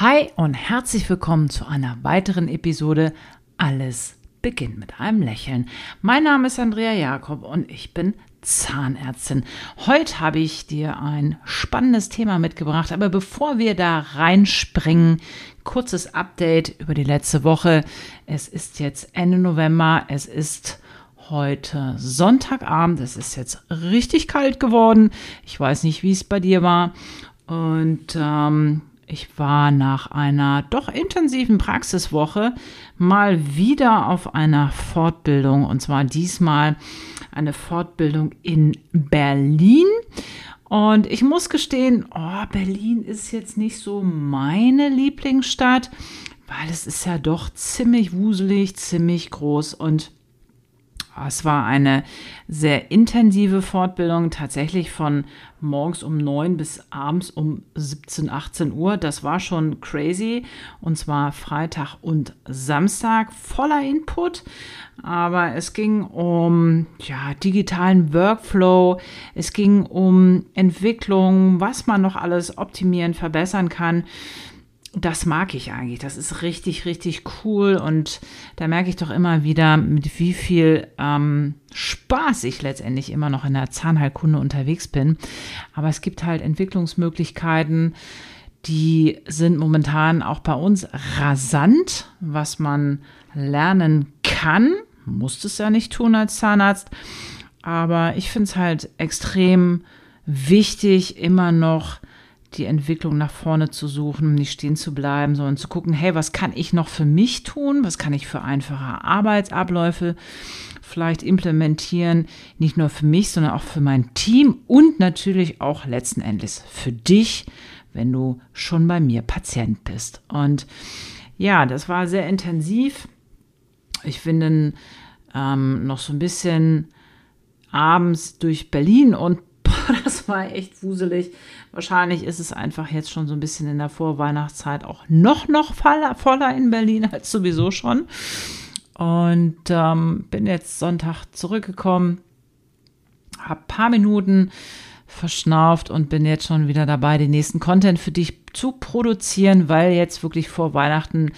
Hi und herzlich willkommen zu einer weiteren Episode Alles beginnt mit einem Lächeln. Mein Name ist Andrea Jakob und ich bin Zahnärztin. Heute habe ich dir ein spannendes Thema mitgebracht, aber bevor wir da reinspringen, kurzes Update über die letzte Woche. Es ist jetzt Ende November, es ist heute Sonntagabend, es ist jetzt richtig kalt geworden. Ich weiß nicht, wie es bei dir war. Und ähm, ich war nach einer doch intensiven Praxiswoche mal wieder auf einer Fortbildung und zwar diesmal eine Fortbildung in Berlin. Und ich muss gestehen, oh, Berlin ist jetzt nicht so meine Lieblingsstadt, weil es ist ja doch ziemlich wuselig, ziemlich groß und es war eine sehr intensive Fortbildung, tatsächlich von morgens um 9 bis abends um 17, 18 Uhr. Das war schon crazy. Und zwar Freitag und Samstag voller Input. Aber es ging um ja, digitalen Workflow, es ging um Entwicklung, was man noch alles optimieren, verbessern kann das mag ich eigentlich. Das ist richtig, richtig cool. Und da merke ich doch immer wieder, mit wie viel ähm, Spaß ich letztendlich immer noch in der Zahnheilkunde unterwegs bin. Aber es gibt halt Entwicklungsmöglichkeiten, die sind momentan auch bei uns rasant, was man lernen kann. Muss es ja nicht tun als Zahnarzt. Aber ich finde es halt extrem wichtig, immer noch die Entwicklung nach vorne zu suchen, nicht stehen zu bleiben, sondern zu gucken, hey, was kann ich noch für mich tun? Was kann ich für einfache Arbeitsabläufe vielleicht implementieren? Nicht nur für mich, sondern auch für mein Team und natürlich auch letzten Endes für dich, wenn du schon bei mir Patient bist. Und ja, das war sehr intensiv. Ich bin ähm, noch so ein bisschen abends durch Berlin und das war echt wuselig. Wahrscheinlich ist es einfach jetzt schon so ein bisschen in der Vorweihnachtszeit auch noch, noch voller in Berlin als sowieso schon. Und ähm, bin jetzt Sonntag zurückgekommen, habe ein paar Minuten verschnauft und bin jetzt schon wieder dabei, den nächsten Content für dich zu produzieren, weil jetzt wirklich vor Weihnachten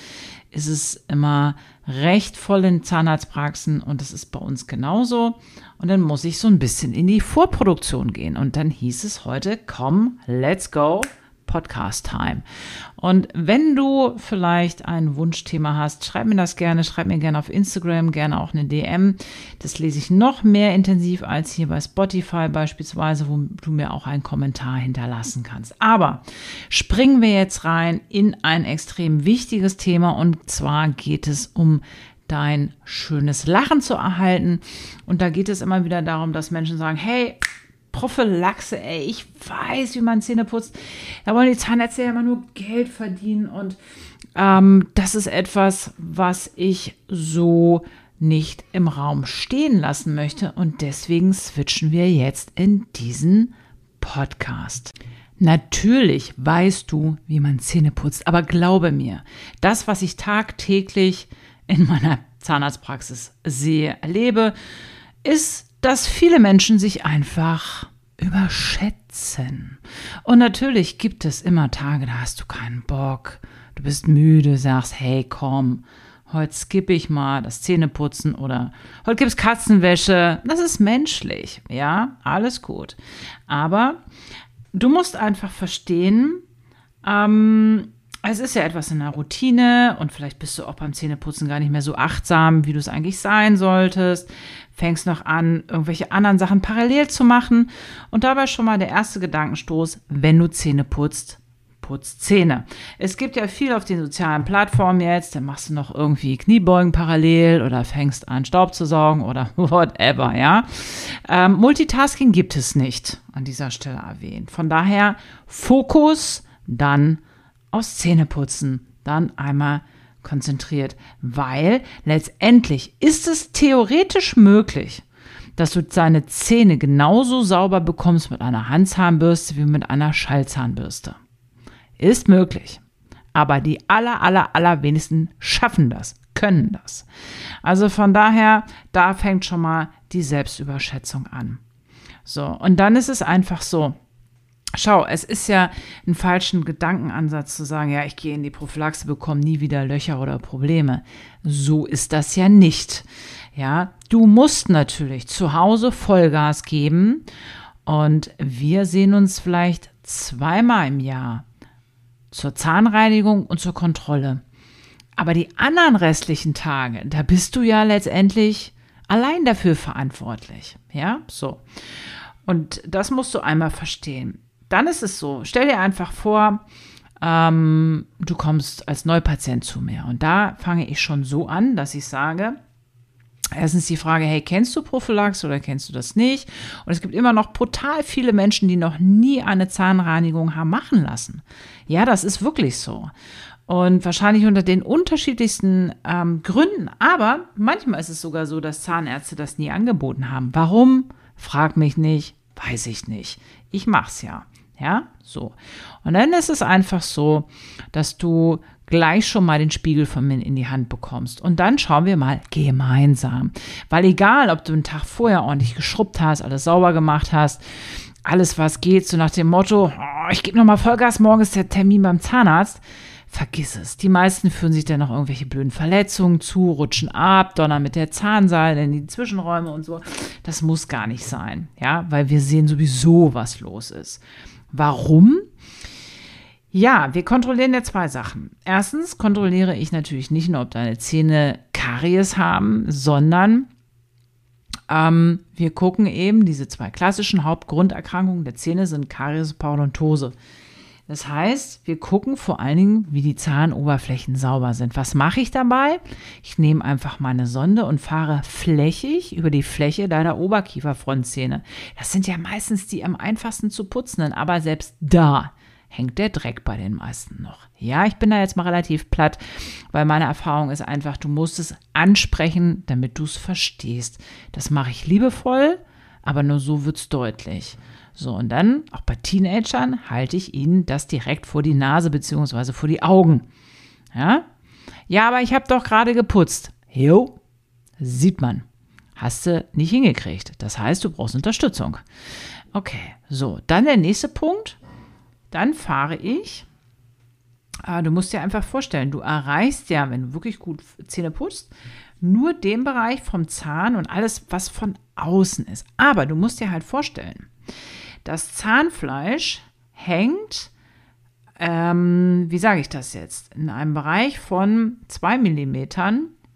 ist es immer recht voll in Zahnarztpraxen und das ist bei uns genauso. Und dann muss ich so ein bisschen in die Vorproduktion gehen. Und dann hieß es heute, komm, let's go. Podcast Time. Und wenn du vielleicht ein Wunschthema hast, schreib mir das gerne, schreib mir gerne auf Instagram, gerne auch eine DM. Das lese ich noch mehr intensiv als hier bei Spotify beispielsweise, wo du mir auch einen Kommentar hinterlassen kannst. Aber springen wir jetzt rein in ein extrem wichtiges Thema und zwar geht es um dein schönes Lachen zu erhalten. Und da geht es immer wieder darum, dass Menschen sagen, hey, Prophylaxe, ey, ich weiß, wie man Zähne putzt. Da wollen die Zahnärzte ja immer nur Geld verdienen und ähm, das ist etwas, was ich so nicht im Raum stehen lassen möchte und deswegen switchen wir jetzt in diesen Podcast. Natürlich weißt du, wie man Zähne putzt, aber glaube mir, das, was ich tagtäglich in meiner Zahnarztpraxis sehe, erlebe, ist dass viele Menschen sich einfach überschätzen. Und natürlich gibt es immer Tage, da hast du keinen Bock, du bist müde, sagst, hey, komm, heute skippe ich mal das Zähneputzen oder heute gibt es Katzenwäsche. Das ist menschlich, ja, alles gut. Aber du musst einfach verstehen, ähm, es ist ja etwas in der Routine und vielleicht bist du auch beim Zähneputzen gar nicht mehr so achtsam, wie du es eigentlich sein solltest. Fängst noch an, irgendwelche anderen Sachen parallel zu machen. Und dabei schon mal der erste Gedankenstoß, wenn du Zähne putzt, putz Zähne. Es gibt ja viel auf den sozialen Plattformen jetzt, dann machst du noch irgendwie Kniebeugen parallel oder fängst an Staub zu saugen oder whatever, ja. Ähm, Multitasking gibt es nicht an dieser Stelle erwähnt. Von daher Fokus, dann aus Zähneputzen dann einmal konzentriert, weil letztendlich ist es theoretisch möglich, dass du deine Zähne genauso sauber bekommst mit einer Handzahnbürste wie mit einer Schallzahnbürste. Ist möglich. Aber die aller, aller, allerwenigsten schaffen das, können das. Also von daher, da fängt schon mal die Selbstüberschätzung an. So, und dann ist es einfach so, Schau, es ist ja ein falschen Gedankenansatz zu sagen, ja, ich gehe in die Prophylaxe, bekomme nie wieder Löcher oder Probleme. So ist das ja nicht. Ja, du musst natürlich zu Hause Vollgas geben und wir sehen uns vielleicht zweimal im Jahr zur Zahnreinigung und zur Kontrolle. Aber die anderen restlichen Tage, da bist du ja letztendlich allein dafür verantwortlich. Ja, so. Und das musst du einmal verstehen dann ist es so, stell dir einfach vor, ähm, du kommst als Neupatient zu mir. Und da fange ich schon so an, dass ich sage, Erstens die Frage, hey, kennst du Prophylax oder kennst du das nicht? Und es gibt immer noch brutal viele Menschen, die noch nie eine Zahnreinigung haben machen lassen. Ja, das ist wirklich so. Und wahrscheinlich unter den unterschiedlichsten ähm, Gründen. Aber manchmal ist es sogar so, dass Zahnärzte das nie angeboten haben. Warum? Frag mich nicht, weiß ich nicht. Ich mach's ja. Ja, so. Und dann ist es einfach so, dass du gleich schon mal den Spiegel von mir in die Hand bekommst. Und dann schauen wir mal gemeinsam. Weil egal, ob du einen Tag vorher ordentlich geschrubbt hast, alles sauber gemacht hast, alles was geht, so nach dem Motto, oh, ich gebe nochmal Vollgas, morgen ist der Termin beim Zahnarzt. Vergiss es. Die meisten führen sich dann noch irgendwelche blöden Verletzungen zu, rutschen ab, donnern mit der Zahnseile in die Zwischenräume und so. Das muss gar nicht sein, ja, weil wir sehen sowieso, was los ist. Warum? Ja, wir kontrollieren ja zwei Sachen. Erstens kontrolliere ich natürlich nicht nur, ob deine Zähne Karies haben, sondern ähm, wir gucken eben, diese zwei klassischen Hauptgrunderkrankungen der Zähne sind Karies, Parodontose. Das heißt, wir gucken vor allen Dingen, wie die Zahnoberflächen sauber sind. Was mache ich dabei? Ich nehme einfach meine Sonde und fahre flächig über die Fläche deiner Oberkieferfrontzähne. Das sind ja meistens die am einfachsten zu putzenden, aber selbst da hängt der Dreck bei den meisten noch. Ja, ich bin da jetzt mal relativ platt, weil meine Erfahrung ist einfach, du musst es ansprechen, damit du es verstehst. Das mache ich liebevoll, aber nur so wird es deutlich. So, und dann, auch bei Teenagern, halte ich ihnen das direkt vor die Nase bzw. vor die Augen. Ja? Ja, aber ich habe doch gerade geputzt. Jo, sieht man. Hast du nicht hingekriegt. Das heißt, du brauchst Unterstützung. Okay, so, dann der nächste Punkt. Dann fahre ich. Äh, du musst dir einfach vorstellen, du erreichst ja, wenn du wirklich gut Zähne putzt, nur den Bereich vom Zahn und alles, was von außen ist. Aber du musst dir halt vorstellen, das Zahnfleisch hängt, ähm, wie sage ich das jetzt, in einem Bereich von 2 mm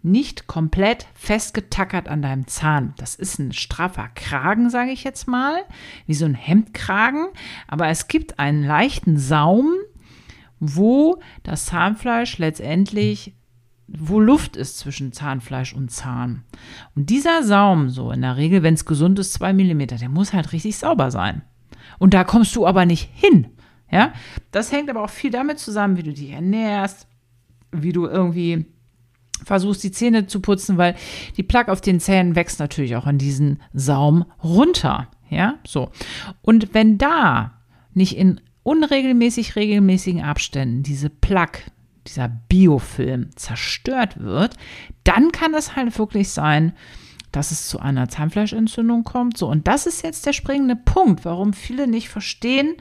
nicht komplett festgetackert an deinem Zahn. Das ist ein straffer Kragen, sage ich jetzt mal, wie so ein Hemdkragen, aber es gibt einen leichten Saum, wo das Zahnfleisch letztendlich wo Luft ist zwischen Zahnfleisch und Zahn. Und dieser Saum, so in der Regel, wenn es gesund ist, 2 mm, der muss halt richtig sauber sein. Und da kommst du aber nicht hin. Ja, das hängt aber auch viel damit zusammen, wie du dich ernährst, wie du irgendwie versuchst, die Zähne zu putzen, weil die Plaque auf den Zähnen wächst natürlich auch an diesen Saum runter. Ja, so. Und wenn da nicht in unregelmäßig regelmäßigen Abständen diese Plaque, dieser Biofilm zerstört wird, dann kann es halt wirklich sein, dass es zu einer Zahnfleischentzündung kommt. So, und das ist jetzt der springende Punkt, warum viele nicht verstehen,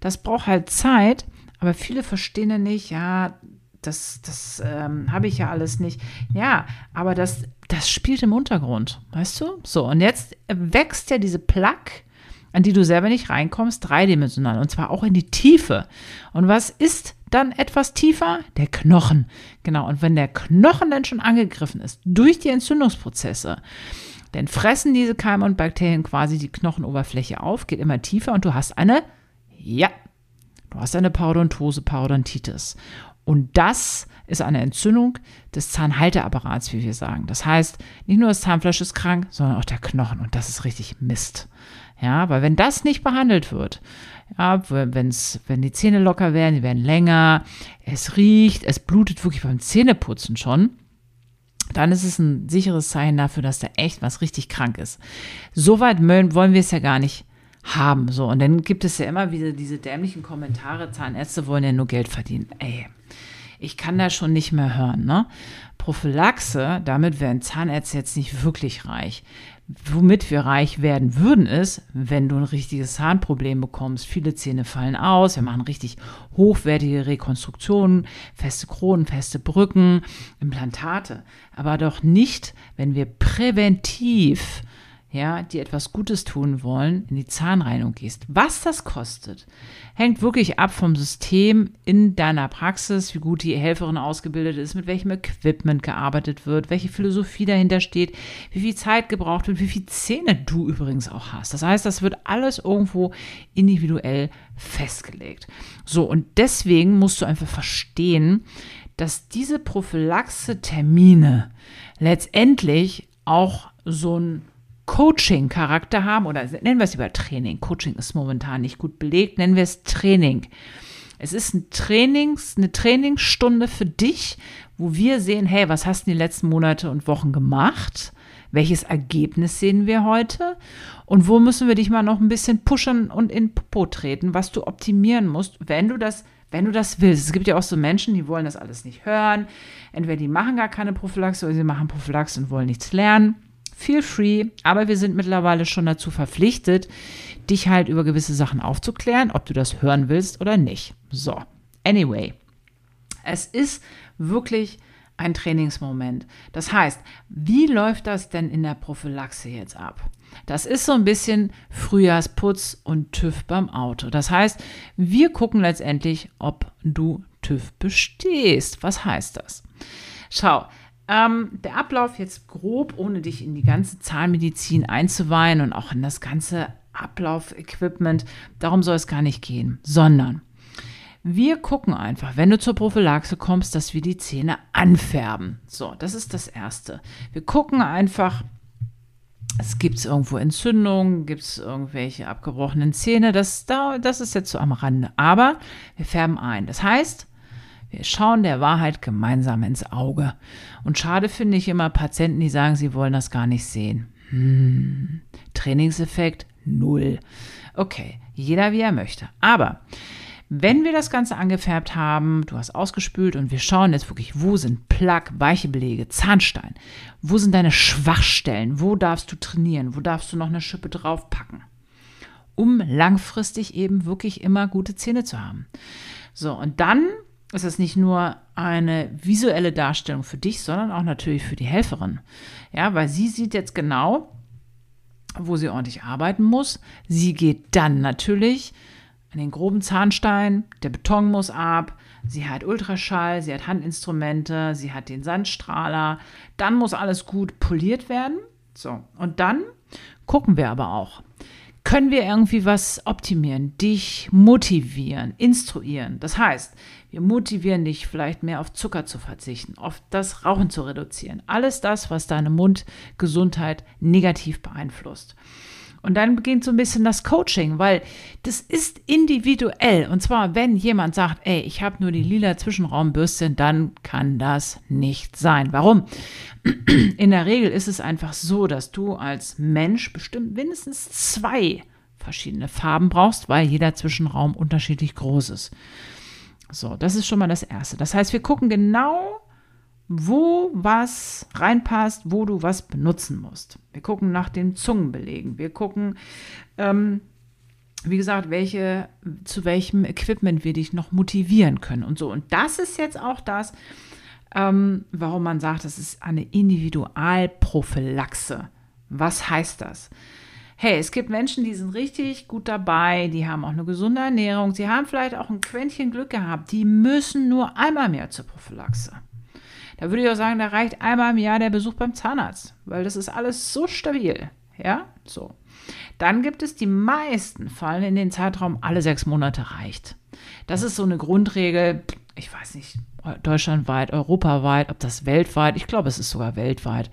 das braucht halt Zeit, aber viele verstehen ja nicht, ja, das, das ähm, habe ich ja alles nicht. Ja, aber das, das spielt im Untergrund, weißt du? So, und jetzt wächst ja diese Plaque, an die du selber nicht reinkommst, dreidimensional und zwar auch in die Tiefe. Und was ist dann etwas tiefer? Der Knochen. Genau. Und wenn der Knochen dann schon angegriffen ist durch die Entzündungsprozesse, dann fressen diese Keime und Bakterien quasi die Knochenoberfläche auf, geht immer tiefer und du hast eine, ja, du hast eine Parodontose, Parodontitis. Und das ist eine Entzündung des Zahnhalteapparats, wie wir sagen. Das heißt, nicht nur das Zahnfleisch ist krank, sondern auch der Knochen. Und das ist richtig Mist. Ja, weil wenn das nicht behandelt wird, ja, wenn's, wenn die Zähne locker werden, die werden länger, es riecht, es blutet wirklich beim Zähneputzen schon, dann ist es ein sicheres Zeichen dafür, dass da echt was richtig krank ist. Soweit wollen wir es ja gar nicht haben. So, und dann gibt es ja immer wieder diese dämlichen Kommentare, Zahnärzte wollen ja nur Geld verdienen. Ey, ich kann da schon nicht mehr hören, ne? Prophylaxe, damit werden Zahnärzte jetzt nicht wirklich reich. Womit wir reich werden würden, ist, wenn du ein richtiges Zahnproblem bekommst. Viele Zähne fallen aus, wir machen richtig hochwertige Rekonstruktionen, feste Kronen, feste Brücken, Implantate. Aber doch nicht, wenn wir präventiv ja, die etwas Gutes tun wollen, in die Zahnreinigung gehst. Was das kostet, hängt wirklich ab vom System in deiner Praxis, wie gut die Helferin ausgebildet ist, mit welchem Equipment gearbeitet wird, welche Philosophie dahinter steht, wie viel Zeit gebraucht wird, wie viele Zähne du übrigens auch hast. Das heißt, das wird alles irgendwo individuell festgelegt. So, und deswegen musst du einfach verstehen, dass diese Prophylaxe-Termine letztendlich auch so ein Coaching-Charakter haben oder nennen wir es lieber Training. Coaching ist momentan nicht gut belegt, nennen wir es Training. Es ist ein Trainings, eine Trainingsstunde für dich, wo wir sehen, hey, was hast du die letzten Monate und Wochen gemacht? Welches Ergebnis sehen wir heute? Und wo müssen wir dich mal noch ein bisschen pushen und in Popo treten, was du optimieren musst, wenn du das wenn du das willst. Es gibt ja auch so Menschen, die wollen das alles nicht hören. Entweder die machen gar keine Prophylaxe oder sie machen Prophylaxe und wollen nichts lernen feel free, aber wir sind mittlerweile schon dazu verpflichtet, dich halt über gewisse Sachen aufzuklären, ob du das hören willst oder nicht. So, anyway, es ist wirklich ein Trainingsmoment. Das heißt, wie läuft das denn in der Prophylaxe jetzt ab? Das ist so ein bisschen Frühjahrsputz und TÜV beim Auto. Das heißt, wir gucken letztendlich, ob du TÜV bestehst. Was heißt das? Schau, ähm, der Ablauf jetzt grob, ohne dich in die ganze Zahnmedizin einzuweihen und auch in das ganze Ablaufequipment, darum soll es gar nicht gehen, sondern wir gucken einfach, wenn du zur Prophylaxe kommst, dass wir die Zähne anfärben. So, das ist das Erste. Wir gucken einfach, es gibt irgendwo Entzündungen, gibt es irgendwelche abgebrochenen Zähne, das, das ist jetzt so am Rande. Aber wir färben ein. Das heißt, wir schauen der Wahrheit gemeinsam ins Auge. Und schade finde ich immer Patienten, die sagen, sie wollen das gar nicht sehen. Hm. Trainingseffekt null. Okay, jeder wie er möchte. Aber wenn wir das Ganze angefärbt haben, du hast ausgespült und wir schauen jetzt wirklich, wo sind Plaque, weiche Belege, Zahnstein, wo sind deine Schwachstellen, wo darfst du trainieren, wo darfst du noch eine Schippe draufpacken, um langfristig eben wirklich immer gute Zähne zu haben. So, und dann ist es nicht nur eine visuelle Darstellung für dich, sondern auch natürlich für die Helferin. Ja, weil sie sieht jetzt genau, wo sie ordentlich arbeiten muss. Sie geht dann natürlich an den groben Zahnstein, der Beton muss ab, sie hat Ultraschall, sie hat Handinstrumente, sie hat den Sandstrahler, dann muss alles gut poliert werden. So, und dann gucken wir aber auch, können wir irgendwie was optimieren, dich motivieren, instruieren. Das heißt, wir motivieren dich vielleicht mehr auf Zucker zu verzichten, auf das Rauchen zu reduzieren. Alles das, was deine Mundgesundheit negativ beeinflusst. Und dann beginnt so ein bisschen das Coaching, weil das ist individuell. Und zwar, wenn jemand sagt, ey, ich habe nur die lila Zwischenraumbürste, dann kann das nicht sein. Warum? In der Regel ist es einfach so, dass du als Mensch bestimmt mindestens zwei verschiedene Farben brauchst, weil jeder Zwischenraum unterschiedlich groß ist. So, das ist schon mal das Erste. Das heißt, wir gucken genau, wo was reinpasst, wo du was benutzen musst. Wir gucken nach den Zungenbelegen. Wir gucken, ähm, wie gesagt, welche, zu welchem Equipment wir dich noch motivieren können und so. Und das ist jetzt auch das, ähm, warum man sagt, das ist eine Individualprophylaxe. Was heißt das? Hey, es gibt Menschen, die sind richtig gut dabei, die haben auch eine gesunde Ernährung, sie haben vielleicht auch ein Quäntchen Glück gehabt, die müssen nur einmal mehr zur Prophylaxe. Da würde ich auch sagen, da reicht einmal im Jahr der Besuch beim Zahnarzt, weil das ist alles so stabil. Ja, so. Dann gibt es die meisten Fallen in den Zeitraum alle sechs Monate reicht. Das ist so eine Grundregel, ich weiß nicht, deutschlandweit, europaweit, ob das weltweit, ich glaube, es ist sogar weltweit,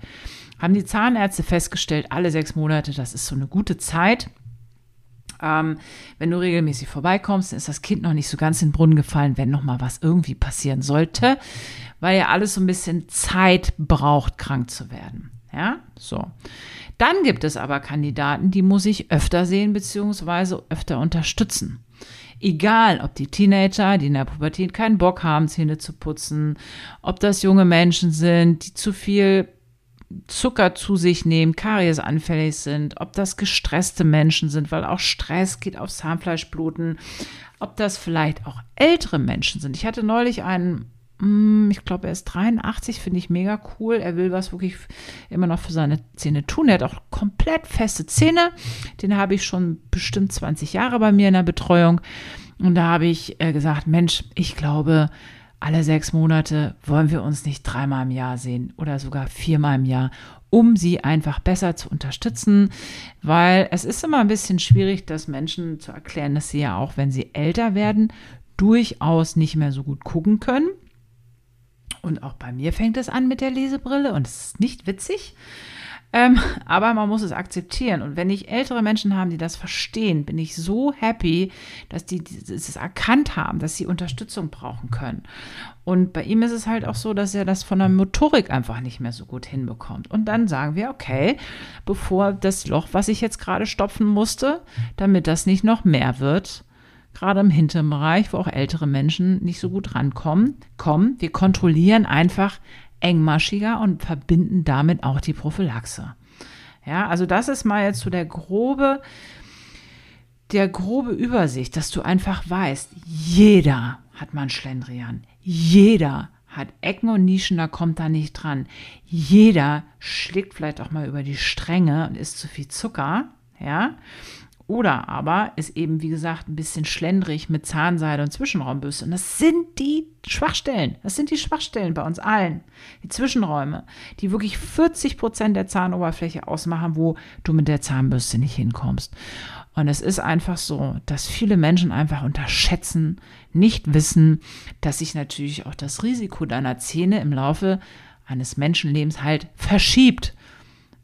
haben die Zahnärzte festgestellt, alle sechs Monate, das ist so eine gute Zeit. Ähm, wenn du regelmäßig vorbeikommst, ist das Kind noch nicht so ganz in den Brunnen gefallen, wenn noch mal was irgendwie passieren sollte, weil ja alles so ein bisschen Zeit braucht, krank zu werden. Ja, so. Dann gibt es aber Kandidaten, die muss ich öfter sehen bzw. öfter unterstützen. Egal, ob die Teenager, die in der Pubertät keinen Bock haben, Zähne zu putzen, ob das junge Menschen sind, die zu viel Zucker zu sich nehmen, kariesanfällig sind, ob das gestresste Menschen sind, weil auch Stress geht auf Zahnfleischbluten, ob das vielleicht auch ältere Menschen sind. Ich hatte neulich einen mm, ich glaube, er ist 83, finde ich mega cool. Er will was wirklich immer noch für seine Zähne tun. Er hat auch komplett feste Zähne. Den habe ich schon bestimmt 20 Jahre bei mir in der Betreuung. Und da habe ich äh, gesagt, Mensch, ich glaube, alle sechs Monate wollen wir uns nicht dreimal im Jahr sehen oder sogar viermal im Jahr, um sie einfach besser zu unterstützen, weil es ist immer ein bisschen schwierig, das Menschen zu erklären, dass sie ja auch, wenn sie älter werden, durchaus nicht mehr so gut gucken können. Und auch bei mir fängt es an mit der Lesebrille und es ist nicht witzig. Ähm, aber man muss es akzeptieren. Und wenn ich ältere Menschen haben, die das verstehen, bin ich so happy, dass die es erkannt haben, dass sie Unterstützung brauchen können. Und bei ihm ist es halt auch so, dass er das von der Motorik einfach nicht mehr so gut hinbekommt. Und dann sagen wir, okay, bevor das Loch, was ich jetzt gerade stopfen musste, damit das nicht noch mehr wird, gerade im hinteren Bereich, wo auch ältere Menschen nicht so gut rankommen, kommen, wir kontrollieren einfach engmaschiger und verbinden damit auch die Prophylaxe. Ja, also das ist mal jetzt so der grobe, der grobe Übersicht, dass du einfach weißt, jeder hat mal einen Schlendrian. Jeder hat Ecken und Nischen, da kommt da nicht dran. Jeder schlägt vielleicht auch mal über die Stränge und isst zu viel Zucker. Ja, oder aber ist eben, wie gesagt, ein bisschen schlendrig mit Zahnseide und Zwischenraumbürste. Und das sind die Schwachstellen. Das sind die Schwachstellen bei uns allen. Die Zwischenräume, die wirklich 40 Prozent der Zahnoberfläche ausmachen, wo du mit der Zahnbürste nicht hinkommst. Und es ist einfach so, dass viele Menschen einfach unterschätzen, nicht wissen, dass sich natürlich auch das Risiko deiner Zähne im Laufe eines Menschenlebens halt verschiebt.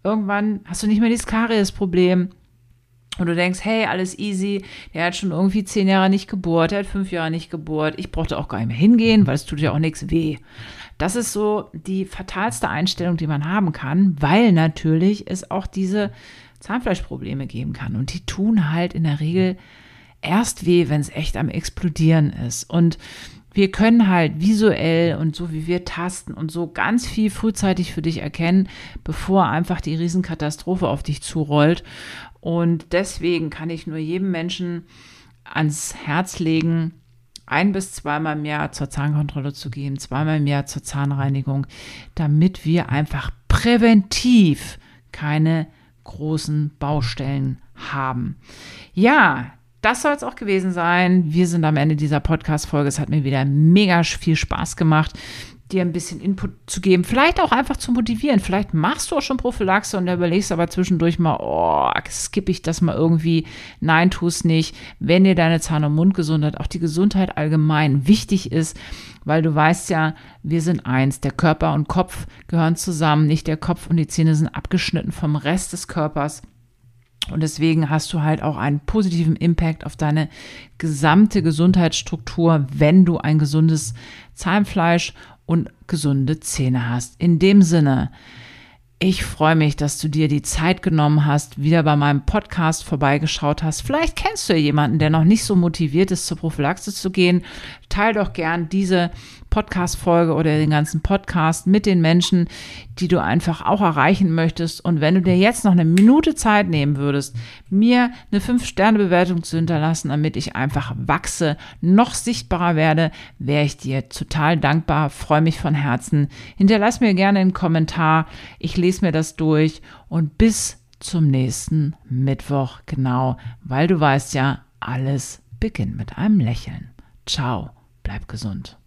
Irgendwann hast du nicht mehr dieses Karies-Problem und du denkst, hey, alles easy, der hat schon irgendwie zehn Jahre nicht gebohrt, der hat fünf Jahre nicht gebohrt, ich brauchte auch gar nicht mehr hingehen, weil es tut ja auch nichts weh. Das ist so die fatalste Einstellung, die man haben kann, weil natürlich es auch diese Zahnfleischprobleme geben kann. Und die tun halt in der Regel erst weh, wenn es echt am Explodieren ist. Und wir können halt visuell und so wie wir tasten und so ganz viel frühzeitig für dich erkennen, bevor einfach die Riesenkatastrophe auf dich zurollt. Und deswegen kann ich nur jedem Menschen ans Herz legen, ein bis zweimal im Jahr zur Zahnkontrolle zu gehen, zweimal im Jahr zur Zahnreinigung, damit wir einfach präventiv keine großen Baustellen haben. Ja, das soll es auch gewesen sein. Wir sind am Ende dieser Podcast-Folge. Es hat mir wieder mega viel Spaß gemacht dir ein bisschen Input zu geben, vielleicht auch einfach zu motivieren. Vielleicht machst du auch schon Prophylaxe und überlegst aber zwischendurch mal, oh, skippe ich das mal irgendwie. Nein, tu es nicht. Wenn dir deine Zahn- und Mundgesundheit, auch die Gesundheit allgemein wichtig ist, weil du weißt ja, wir sind eins. Der Körper und Kopf gehören zusammen. Nicht der Kopf und die Zähne sind abgeschnitten vom Rest des Körpers. Und deswegen hast du halt auch einen positiven Impact auf deine gesamte Gesundheitsstruktur, wenn du ein gesundes Zahnfleisch und gesunde Zähne hast. In dem Sinne, ich freue mich, dass du dir die Zeit genommen hast, wieder bei meinem Podcast vorbeigeschaut hast. Vielleicht kennst du ja jemanden, der noch nicht so motiviert ist, zur Prophylaxe zu gehen. Teil doch gern diese Podcast-Folge oder den ganzen Podcast mit den Menschen, die du einfach auch erreichen möchtest. Und wenn du dir jetzt noch eine Minute Zeit nehmen würdest, mir eine 5-Sterne-Bewertung zu hinterlassen, damit ich einfach wachse, noch sichtbarer werde, wäre ich dir total dankbar, freue mich von Herzen. Hinterlass mir gerne einen Kommentar. Ich lese mir das durch und bis zum nächsten Mittwoch, genau, weil du weißt ja, alles beginnt mit einem Lächeln. Ciao, bleib gesund.